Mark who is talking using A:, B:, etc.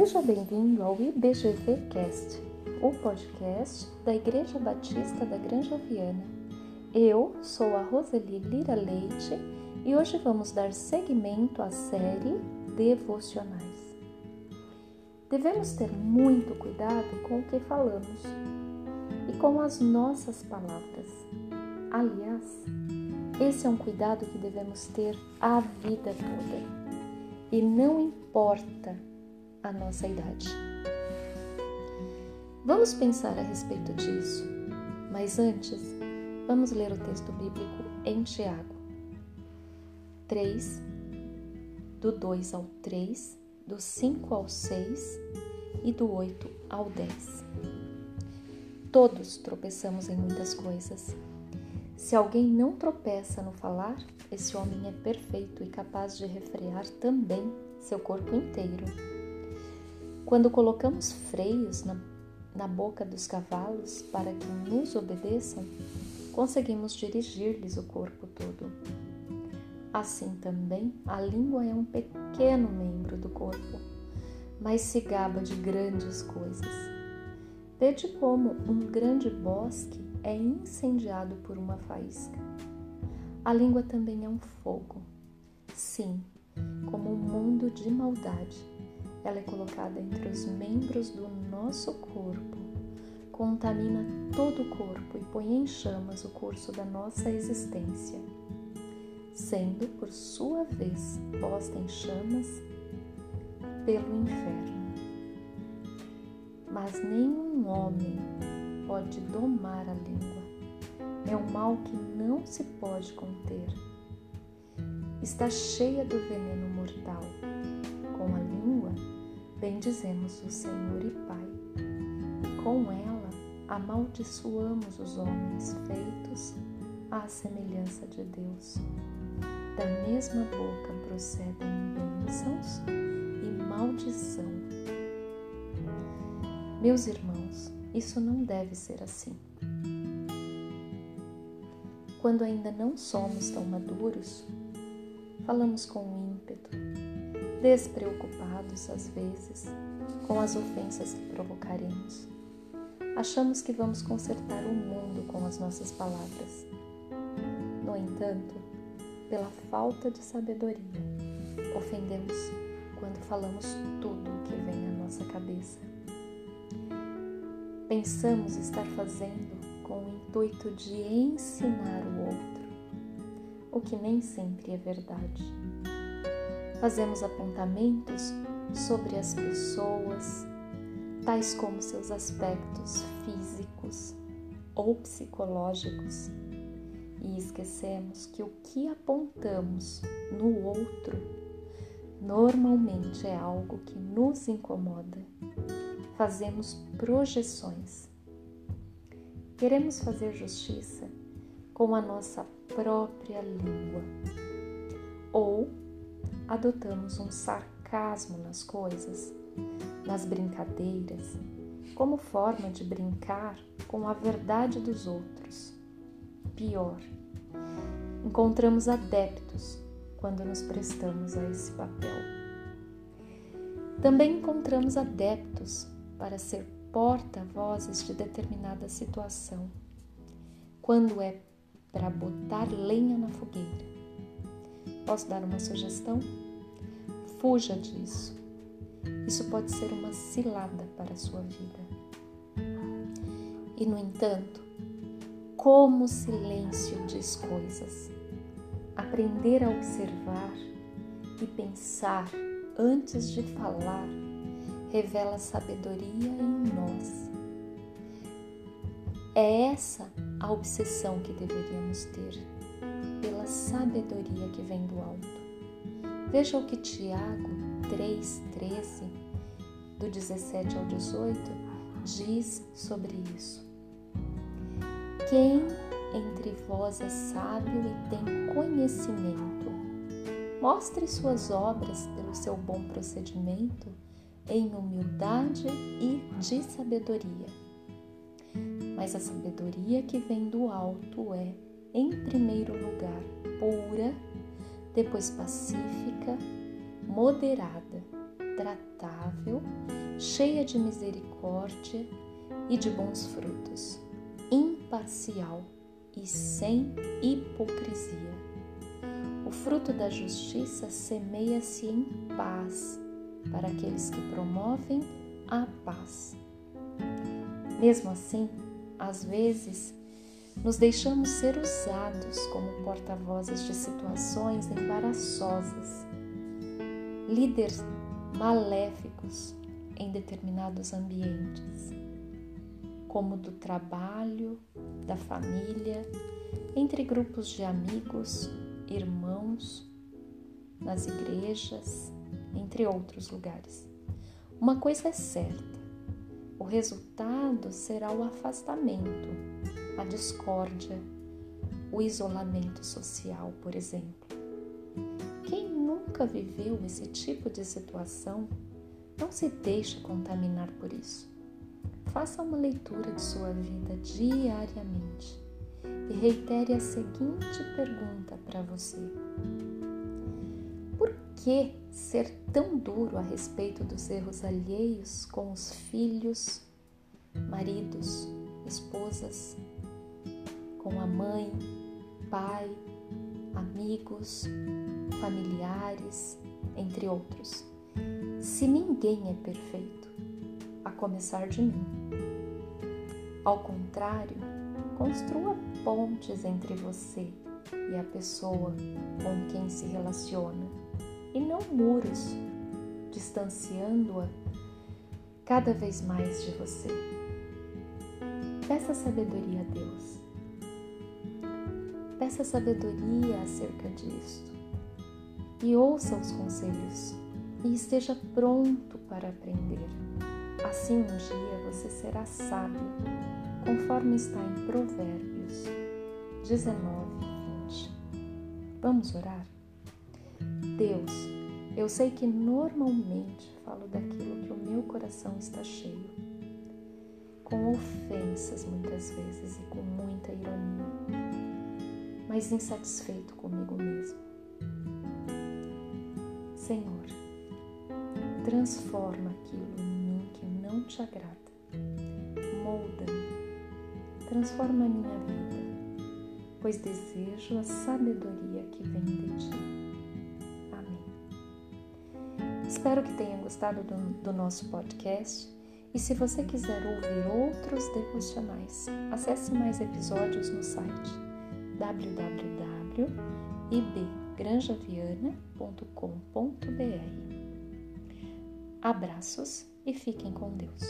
A: Seja bem-vindo ao IBGV Cast, o podcast da Igreja Batista da Granja Viana. Eu sou a Roseli Lira Leite e hoje vamos dar seguimento à série Devocionais. Devemos ter muito cuidado com o que falamos e com as nossas palavras. Aliás, esse é um cuidado que devemos ter a vida toda. E não importa a nossa idade. Vamos pensar a respeito disso, mas antes, vamos ler o texto bíblico em Tiago 3, do 2 ao 3, do 5 ao 6 e do 8 ao 10. Todos tropeçamos em muitas coisas. Se alguém não tropeça no falar, esse homem é perfeito e capaz de refrear também seu corpo inteiro. Quando colocamos freios na, na boca dos cavalos para que nos obedeçam, conseguimos dirigir-lhes o corpo todo. Assim também, a língua é um pequeno membro do corpo, mas se gaba de grandes coisas. Vede como um grande bosque é incendiado por uma faísca. A língua também é um fogo. Sim, como um mundo de maldade ela é colocada entre os membros do nosso corpo, contamina todo o corpo e põe em chamas o curso da nossa existência, sendo, por sua vez, posta em chamas pelo inferno. Mas nenhum homem pode domar a língua. É um mal que não se pode conter. Está cheia do veneno bendizemos o Senhor e Pai, com ela amaldiçoamos os homens feitos à semelhança de Deus. Da mesma boca procedem bênçãos e maldição. Meus irmãos, isso não deve ser assim. Quando ainda não somos tão maduros, falamos com despreocupados às vezes com as ofensas que provocaremos. Achamos que vamos consertar o mundo com as nossas palavras. No entanto, pela falta de sabedoria, ofendemos quando falamos tudo o que vem à nossa cabeça. Pensamos estar fazendo com o intuito de ensinar o outro, o que nem sempre é verdade Fazemos apontamentos sobre as pessoas, tais como seus aspectos físicos ou psicológicos, e esquecemos que o que apontamos no outro normalmente é algo que nos incomoda. Fazemos projeções. Queremos fazer justiça com a nossa própria língua ou adotamos um sarcasmo nas coisas, nas brincadeiras, como forma de brincar com a verdade dos outros. Pior, encontramos adeptos quando nos prestamos a esse papel. Também encontramos adeptos para ser porta-vozes de determinada situação, quando é para botar lenha na fogueira Posso dar uma sugestão? Fuja disso. Isso pode ser uma cilada para a sua vida. E, no entanto, como o silêncio diz coisas. Aprender a observar e pensar antes de falar revela sabedoria em nós. É essa a obsessão que deveríamos ter sabedoria que vem do alto. Veja o que Tiago 3,13, do 17 ao 18, diz sobre isso. Quem entre vós é sábio e tem conhecimento, mostre suas obras pelo seu bom procedimento em humildade e de sabedoria. Mas a sabedoria que vem do alto é em primeiro lugar, pura, depois pacífica, moderada, tratável, cheia de misericórdia e de bons frutos, imparcial e sem hipocrisia. O fruto da justiça semeia-se em paz para aqueles que promovem a paz. Mesmo assim, às vezes, nos deixamos ser usados como porta-vozes de situações embaraçosas, líderes maléficos em determinados ambientes, como do trabalho, da família, entre grupos de amigos, irmãos, nas igrejas, entre outros lugares. Uma coisa é certa: o resultado será o afastamento, a discórdia, o isolamento social, por exemplo. Quem nunca viveu esse tipo de situação não se deixe contaminar por isso. Faça uma leitura de sua vida diariamente e reitere a seguinte pergunta para você: Por que ser tão duro a respeito dos erros alheios com os filhos, maridos, esposas, com a mãe, pai, amigos, familiares, entre outros. Se ninguém é perfeito, a começar de mim. Ao contrário, construa pontes entre você e a pessoa com quem se relaciona e não muros, distanciando-a cada vez mais de você. Peça sabedoria a Deus. Peça sabedoria acerca disto e ouça os conselhos e esteja pronto para aprender. Assim um dia você será sábio, conforme está em Provérbios 19, 20. Vamos orar? Deus, eu sei que normalmente falo daquilo que o meu coração está cheio, com ofensas muitas vezes e com muita ironia, mas insatisfeito comigo mesmo. Senhor, transforma aquilo em mim que não te agrada, molda-me, transforma a minha vida, pois desejo a sabedoria que vem de ti. Espero que tenha gostado do, do nosso podcast e se você quiser ouvir outros devocionais, acesse mais episódios no site www.ibgranjaviana.com.br. Abraços e fiquem com Deus.